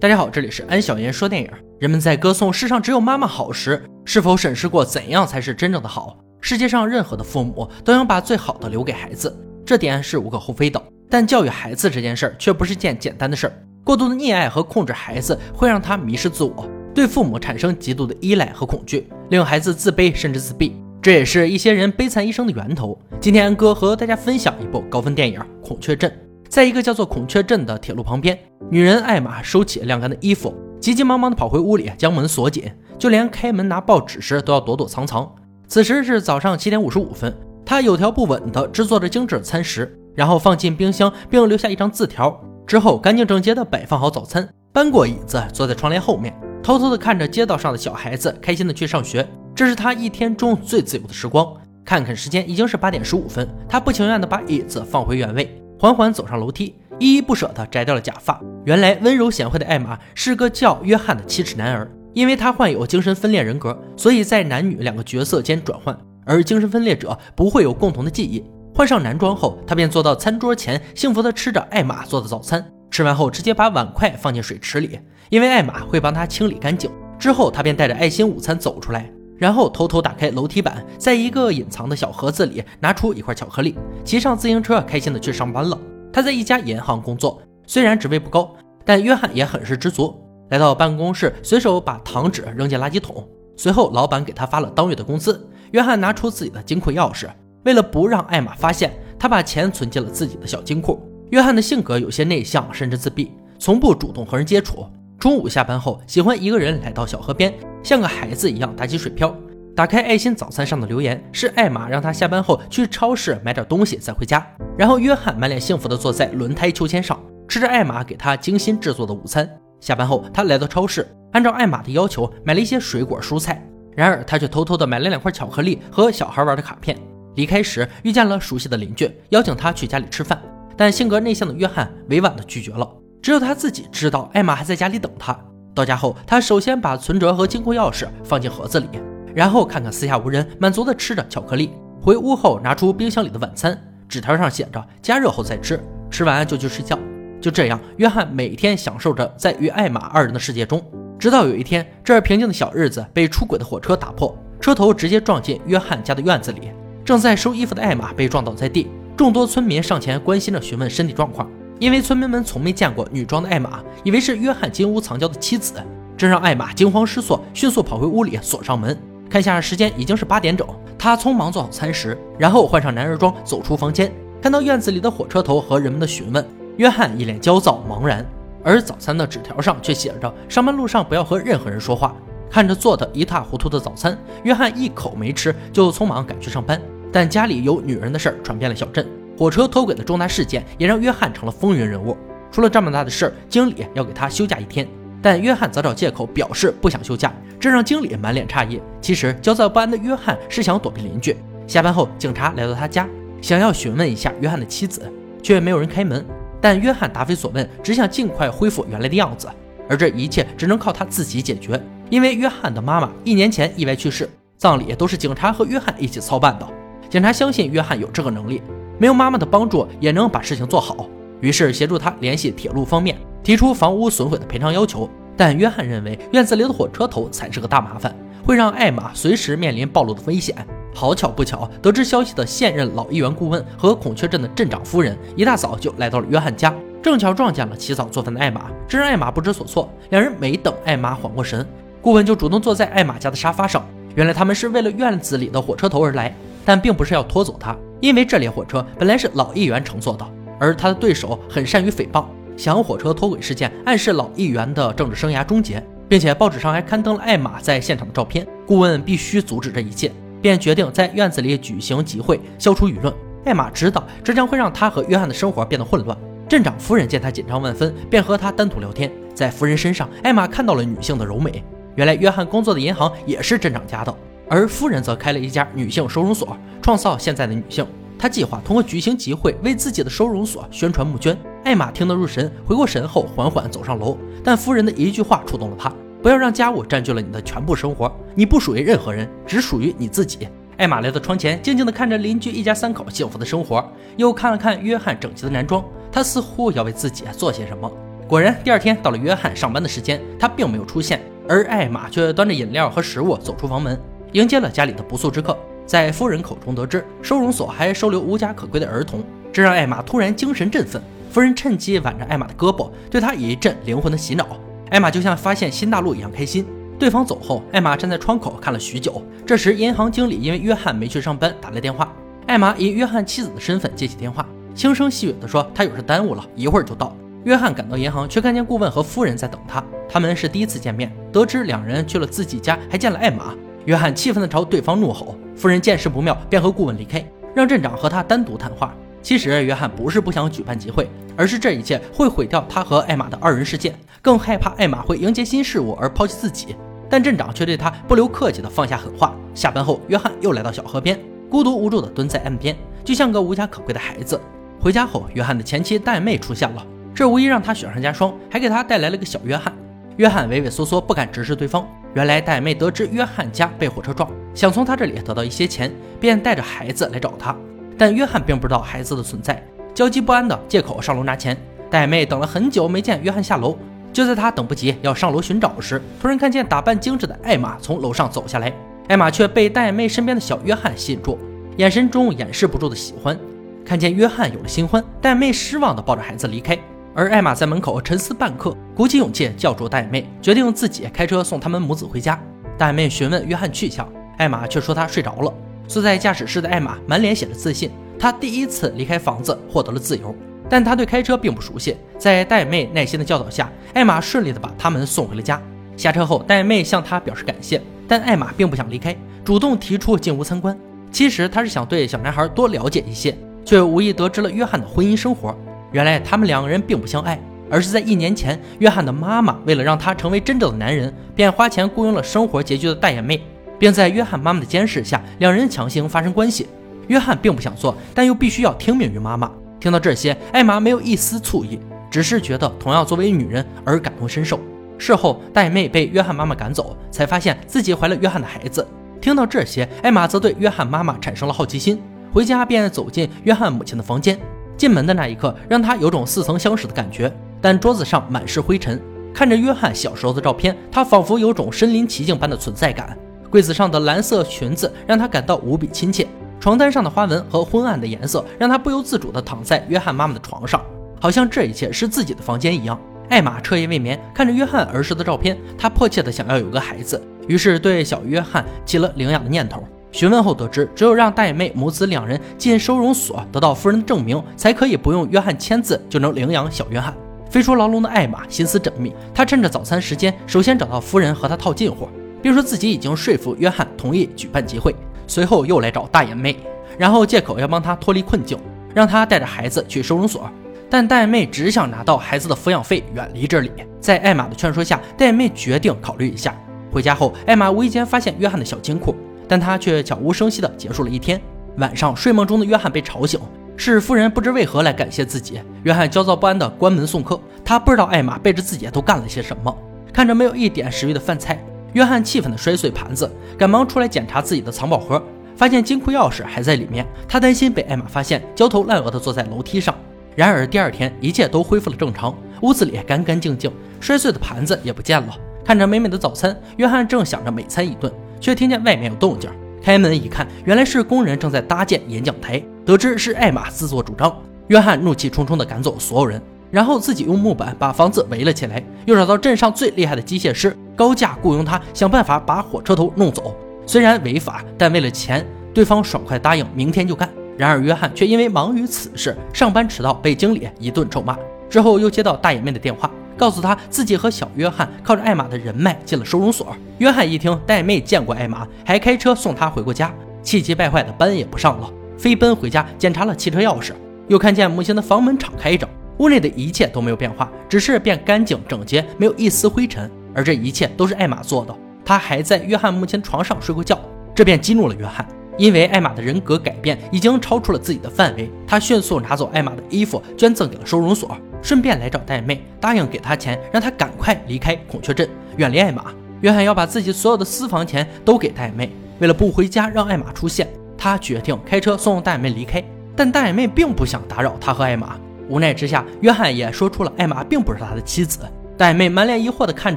大家好，这里是安小言说电影。人们在歌颂世上只有妈妈好时，是否审视过怎样才是真正的好？世界上任何的父母都想把最好的留给孩子，这点是无可厚非的。但教育孩子这件事儿却不是件简单的事儿。过度的溺爱和控制孩子会让他迷失自我，对父母产生极度的依赖和恐惧，令孩子自卑甚至自闭。这也是一些人悲惨一生的源头。今天安哥和大家分享一部高分电影《孔雀镇》。在一个叫做孔雀镇的铁路旁边，女人艾玛收起晾干的衣服，急急忙忙地跑回屋里，将门锁紧，就连开门拿报纸时都要躲躲藏藏。此时是早上七点五十五分，她有条不紊地制作着精致的餐食，然后放进冰箱，并留下一张字条。之后干净整洁地摆放好早餐，搬过椅子，坐在窗帘后面，偷偷地看着街道上的小孩子开心地去上学。这是她一天中最自由的时光。看看时间，已经是八点十五分，她不情愿地把椅子放回原位。缓缓走上楼梯，依依不舍地摘掉了假发。原来温柔贤惠的艾玛是个叫约翰的七尺男儿，因为他患有精神分裂人格，所以在男女两个角色间转换。而精神分裂者不会有共同的记忆。换上男装后，他便坐到餐桌前，幸福地吃着艾玛做的早餐。吃完后，直接把碗筷放进水池里，因为艾玛会帮他清理干净。之后，他便带着爱心午餐走出来。然后偷偷打开楼梯板，在一个隐藏的小盒子里拿出一块巧克力，骑上自行车，开心的去上班了。他在一家银行工作，虽然职位不高，但约翰也很是知足。来到办公室，随手把糖纸扔进垃圾桶。随后，老板给他发了当月的工资。约翰拿出自己的金库钥匙，为了不让艾玛发现，他把钱存进了自己的小金库。约翰的性格有些内向，甚至自闭，从不主动和人接触。中午下班后，喜欢一个人来到小河边。像个孩子一样打起水漂，打开爱心早餐上的留言是艾玛让他下班后去超市买点东西再回家。然后约翰满脸幸福地坐在轮胎秋千上，吃着艾玛给他精心制作的午餐。下班后，他来到超市，按照艾玛的要求买了一些水果蔬菜。然而他却偷偷地买了两块巧克力和小孩玩的卡片。离开时遇见了熟悉的邻居，邀请他去家里吃饭，但性格内向的约翰委婉地拒绝了。只有他自己知道艾玛还在家里等他。到家后，他首先把存折和金库钥匙放进盒子里，然后看看四下无人，满足地吃着巧克力。回屋后，拿出冰箱里的晚餐，纸条上写着“加热后再吃”，吃完就去睡觉。就这样，约翰每天享受着在与艾玛二人的世界中。直到有一天，这儿平静的小日子被出轨的火车打破，车头直接撞进约翰家的院子里。正在收衣服的艾玛被撞倒在地，众多村民上前关心着询问身体状况。因为村民们从没见过女装的艾玛，以为是约翰金屋藏娇的妻子，这让艾玛惊慌失措，迅速跑回屋里锁上门。看下时间已经是八点整，她匆忙做好餐食，然后换上男人装走出房间，看到院子里的火车头和人们的询问，约翰一脸焦躁茫然，而早餐的纸条上却写着上班路上不要和任何人说话。看着做的一塌糊涂的早餐，约翰一口没吃就匆忙赶去上班，但家里有女人的事儿传遍了小镇。火车脱轨的重大事件也让约翰成了风云人物。出了这么大的事儿，经理要给他休假一天，但约翰则找借口表示不想休假，这让经理满脸诧异。其实焦躁不安的约翰是想躲避邻居。下班后，警察来到他家，想要询问一下约翰的妻子，却没有人开门。但约翰答非所问，只想尽快恢复原来的样子。而这一切只能靠他自己解决，因为约翰的妈妈一年前意外去世，葬礼都是警察和约翰一起操办的。警察相信约翰有这个能力。没有妈妈的帮助也能把事情做好，于是协助他联系铁路方面，提出房屋损毁的赔偿要求。但约翰认为院子里的火车头才是个大麻烦，会让艾玛随时面临暴露的危险。好巧不巧，得知消息的现任老议员顾问和孔雀镇的镇长夫人一大早就来到了约翰家，正巧撞见了洗澡做饭的艾玛，这让艾玛不知所措。两人没等艾玛缓过神，顾问就主动坐在艾玛家的沙发上。原来他们是为了院子里的火车头而来，但并不是要拖走他。因为这列火车本来是老议员乘坐的，而他的对手很善于诽谤，想火车脱轨事件暗示老议员的政治生涯终结，并且报纸上还刊登了艾玛在现场的照片。顾问必须阻止这一切，便决定在院子里举行集会，消除舆论。艾玛知道这将会让他和约翰的生活变得混乱。镇长夫人见他紧张万分，便和他单独聊天。在夫人身上，艾玛看到了女性的柔美。原来约翰工作的银行也是镇长家的。而夫人则开了一家女性收容所，创造现在的女性。她计划通过举行集会为自己的收容所宣传募捐。艾玛听得入神，回过神后缓缓走上楼。但夫人的一句话触动了她：不要让家务占据了你的全部生活，你不属于任何人，只属于你自己。艾玛来到窗前，静静地看着邻居一家三口幸福的生活，又看了看约翰整齐的男装，他似乎要为自己做些什么。果然，第二天到了约翰上班的时间，他并没有出现，而艾玛却端着饮料和食物走出房门，迎接了家里的不速之客。在夫人口中得知，收容所还收留无家可归的儿童，这让艾玛突然精神振奋。夫人趁机挽着艾玛的胳膊，对她一阵灵魂的洗脑。艾玛就像发现新大陆一样开心。对方走后，艾玛站在窗口看了许久。这时，银行经理因为约翰没去上班打来电话，艾玛以约翰妻子的身份接起电话，轻声细语地说：“他有事耽误了，一会儿就到。”约翰赶到银行，却看见顾问和夫人在等他。他们是第一次见面，得知两人去了自己家，还见了艾玛。约翰气愤地朝对方怒吼。夫人见势不妙，便和顾问离开，让镇长和他单独谈话。其实，约翰不是不想举办集会，而是这一切会毁掉他和艾玛的二人世界，更害怕艾玛会迎接新事物而抛弃自己。但镇长却对他不留客气地放下狠话。下班后，约翰又来到小河边，孤独无助地蹲在岸边，就像个无家可归的孩子。回家后，约翰的前妻戴妹出现了。这无疑让他雪上加霜，还给他带来了个小约翰。约翰畏畏缩缩，不敢直视对方。原来戴妹得知约翰家被火车撞，想从他这里得到一些钱，便带着孩子来找他。但约翰并不知道孩子的存在，焦急不安的借口上楼拿钱。戴妹等了很久没见约翰下楼，就在他等不及要上楼寻找时，突然看见打扮精致的艾玛从楼上走下来。艾玛却被戴妹身边的小约翰吸引住，眼神中掩饰不住的喜欢。看见约翰有了新欢，戴妹失望的抱着孩子离开。而艾玛在门口沉思半刻，鼓起勇气叫住大眼妹，决定自己开车送他们母子回家。大眼妹询问约翰去向，艾玛却说他睡着了。坐在驾驶室的艾玛满脸写着自信，她第一次离开房子，获得了自由。但她对开车并不熟悉，在大眼妹耐心的教导下，艾玛顺利的把他们送回了家。下车后，大眼妹向她表示感谢，但艾玛并不想离开，主动提出进屋参观。其实她是想对小男孩多了解一些，却无意得知了约翰的婚姻生活。原来他们两个人并不相爱，而是在一年前，约翰的妈妈为了让他成为真正的男人，便花钱雇佣了生活拮据的大眼妹，并在约翰妈妈的监视下，两人强行发生关系。约翰并不想做，但又必须要听命于妈妈。听到这些，艾玛没有一丝醋意，只是觉得同样作为女人而感同身受。事后，大眼妹被约翰妈妈赶走，才发现自己怀了约翰的孩子。听到这些，艾玛则对约翰妈妈产生了好奇心，回家便走进约翰母亲的房间。进门的那一刻，让他有种似曾相识的感觉。但桌子上满是灰尘，看着约翰小时候的照片，他仿佛有种身临其境般的存在感。柜子上的蓝色裙子让他感到无比亲切，床单上的花纹和昏暗的颜色让他不由自主地躺在约翰妈妈的床上，好像这一切是自己的房间一样。艾玛彻夜未眠，看着约翰儿时的照片，她迫切地想要有个孩子，于是对小约翰起了领养的念头。询问后得知，只有让大眼妹母子两人进收容所，得到夫人的证明，才可以不用约翰签字就能领养小约翰。飞出牢笼的艾玛心思缜密，她趁着早餐时间，首先找到夫人和她套近乎，并说自己已经说服约翰同意举办集会。随后又来找大眼妹，然后借口要帮她脱离困境，让她带着孩子去收容所。但大眼妹只想拿到孩子的抚养费，远离这里。在艾玛的劝说下，大眼妹决定考虑一下。回家后，艾玛无意间发现约翰的小金库。但他却悄无声息地结束了一天。晚上，睡梦中的约翰被吵醒，是夫人不知为何来感谢自己。约翰焦躁不安地关门送客，他不知道艾玛背着自己都干了些什么。看着没有一点食欲的饭菜，约翰气愤地摔碎盘子，赶忙出来检查自己的藏宝盒，发现金库钥匙还在里面。他担心被艾玛发现，焦头烂额地坐在楼梯上。然而第二天，一切都恢复了正常，屋子里干干净净，摔碎的盘子也不见了。看着美美的早餐，约翰正想着美餐一顿。却听见外面有动静，开门一看，原来是工人正在搭建演讲台。得知是艾玛自作主张，约翰怒气冲冲地赶走所有人，然后自己用木板把房子围了起来，又找到镇上最厉害的机械师，高价雇佣他，想办法把火车头弄走。虽然违法，但为了钱，对方爽快答应明天就干。然而约翰却因为忙于此事，上班迟到，被经理一顿臭骂。之后又接到大眼妹的电话。告诉他自己和小约翰靠着艾玛的人脉进了收容所。约翰一听，戴妹见过艾玛，还开车送他回过家，气急败坏的班也不上了，飞奔回家检查了汽车钥匙，又看见母亲的房门敞开着，屋内的一切都没有变化，只是变干净整洁，没有一丝灰尘。而这一切都是艾玛做的。他还在约翰母亲床上睡过觉，这便激怒了约翰。因为艾玛的人格改变已经超出了自己的范围，他迅速拿走艾玛的衣服，捐赠给了收容所，顺便来找戴妹，答应给他钱，让他赶快离开孔雀镇，远离艾玛。约翰要把自己所有的私房钱都给戴妹，为了不回家让艾玛出现，他决定开车送戴妹离开。但戴妹并不想打扰他和艾玛。无奈之下，约翰也说出了艾玛并不是他的妻子。戴妹满脸疑惑地看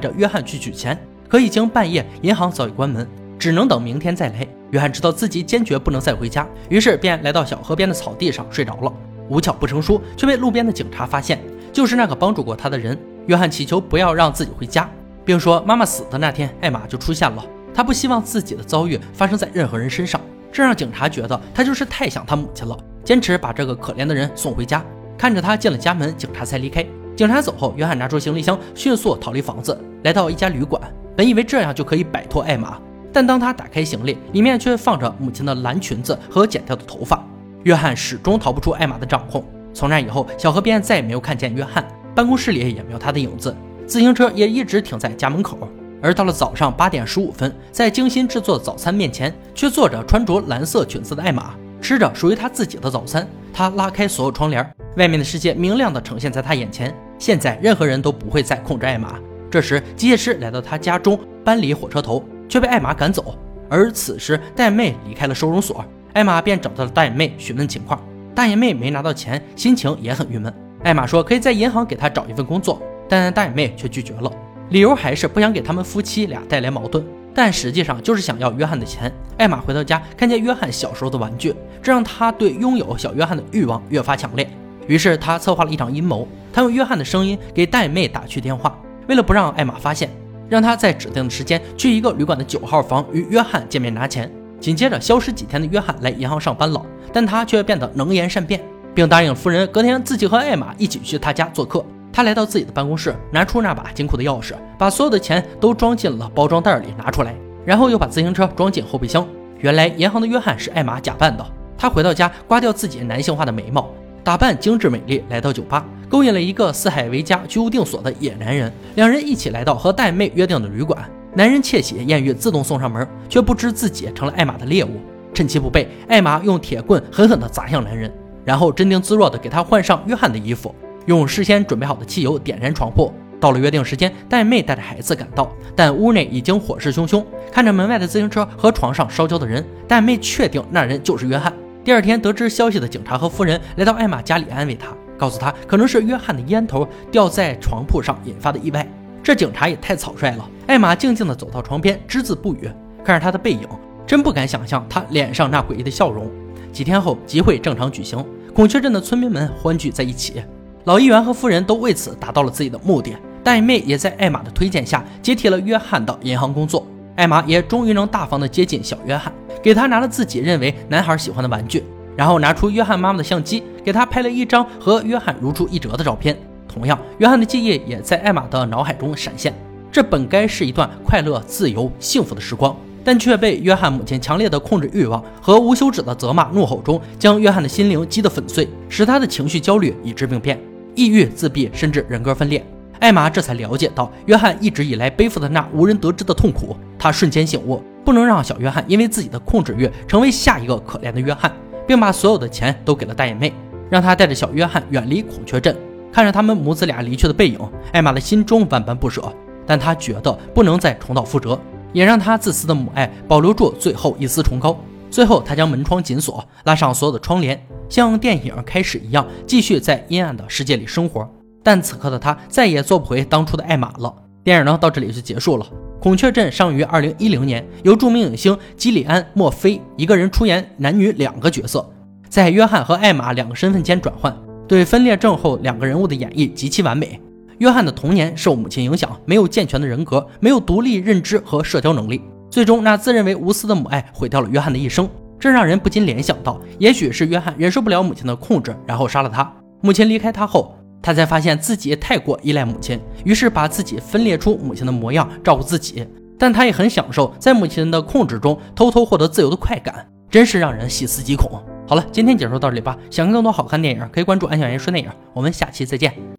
着约翰去取钱，可已经半夜，银行早已关门，只能等明天再来。约翰知道自己坚决不能再回家，于是便来到小河边的草地上睡着了。无巧不成书，却被路边的警察发现，就是那个帮助过他的人。约翰祈求不要让自己回家，并说妈妈死的那天，艾玛就出现了。他不希望自己的遭遇发生在任何人身上，这让警察觉得他就是太想他母亲了，坚持把这个可怜的人送回家。看着他进了家门，警察才离开。警察走后，约翰拿出行李箱，迅速逃离房子，来到一家旅馆。本以为这样就可以摆脱艾玛，但当他打开行李，里面却放着母亲的蓝裙子和剪掉的头发。约翰始终逃不出艾玛的掌控。从那以后，小河边再也没有看见约翰，办公室里也没有他的影子，自行车也一直停在家门口。而到了早上八点十五分，在精心制作早餐面前，却坐着穿着蓝色裙子的艾玛，吃着属于他自己的早餐。他拉开所有窗帘，外面的世界明亮地呈现在他眼前。现在，任何人都不会再控制艾玛。这时，机械师来到他家中搬离火车头，却被艾玛赶走。而此时，大眼妹离开了收容所，艾玛便找到了大眼妹询问情况。大眼妹没拿到钱，心情也很郁闷。艾玛说可以在银行给她找一份工作，但大眼妹却拒绝了。理由还是不想给他们夫妻俩带来矛盾，但实际上就是想要约翰的钱。艾玛回到家，看见约翰小时候的玩具，这让她对拥有小约翰的欲望越发强烈。于是她策划了一场阴谋，她用约翰的声音给大眼妹打去电话，为了不让艾玛发现，让她在指定的时间去一个旅馆的九号房与约翰见面拿钱。紧接着，消失几天的约翰来银行上班了，但他却变得能言善辩，并答应夫人隔天自己和艾玛一起去他家做客。他来到自己的办公室，拿出那把金库的钥匙，把所有的钱都装进了包装袋里，拿出来，然后又把自行车装进后备箱。原来银行的约翰是艾玛假扮的。他回到家，刮掉自己男性化的眉毛，打扮精致美丽，来到酒吧，勾引了一个四海为家、居无定所的野男人。两人一起来到和戴妹约定的旅馆。男人窃喜，艳遇自动送上门，却不知自己成了艾玛的猎物。趁其不备，艾玛用铁棍狠狠地砸向男人，然后镇定自若地给他换上约翰的衣服。用事先准备好的汽油点燃床铺，到了约定时间，戴妹带着孩子赶到，但屋内已经火势汹汹。看着门外的自行车和床上烧焦的人，戴妹确定那人就是约翰。第二天，得知消息的警察和夫人来到艾玛家里安慰她，告诉她可能是约翰的烟头掉在床铺上引发的意外。这警察也太草率了。艾玛静静地走到床边，只字不语，看着他的背影，真不敢想象他脸上那诡异的笑容。几天后，集会正常举行，孔雀镇的村民们欢聚在一起。老议员和夫人都为此达到了自己的目的，戴妹也在艾玛的推荐下接替了约翰的银行工作。艾玛也终于能大方地接近小约翰，给他拿了自己认为男孩喜欢的玩具，然后拿出约翰妈妈的相机，给他拍了一张和约翰如出一辙的照片。同样，约翰的记忆也在艾玛的脑海中闪现。这本该是一段快乐、自由、幸福的时光，但却被约翰母亲强烈的控制欲望和无休止的责骂、怒吼中，将约翰的心灵击得粉碎，使他的情绪焦虑以致病变。抑郁、自闭，甚至人格分裂。艾玛这才了解到，约翰一直以来背负的那无人得知的痛苦。他瞬间醒悟，不能让小约翰因为自己的控制欲成为下一个可怜的约翰，并把所有的钱都给了大眼妹，让她带着小约翰远离孔雀镇。看着他们母子俩离去的背影，艾玛的心中万般不舍，但她觉得不能再重蹈覆辙，也让她自私的母爱保留住最后一丝崇高。最后，她将门窗紧锁，拉上所有的窗帘。像电影开始一样，继续在阴暗的世界里生活。但此刻的他再也做不回当初的艾玛了。电影呢，到这里就结束了。孔雀镇上于二零一零年，由著名影星基里安·墨菲一个人出演男女两个角色，在约翰和艾玛两个身份间转换，对分裂症后两个人物的演绎极其完美。约翰的童年受母亲影响，没有健全的人格，没有独立认知和社交能力，最终那自认为无私的母爱毁掉了约翰的一生。这让人不禁联想到，也许是约翰忍受不了母亲的控制，然后杀了他。母亲离开他后，他才发现自己太过依赖母亲，于是把自己分裂出母亲的模样，照顾自己。但他也很享受在母亲的控制中偷偷获得自由的快感，真是让人细思极恐。好了，今天解说到这里吧。想看更多好看电影，可以关注安小言说电影。我们下期再见。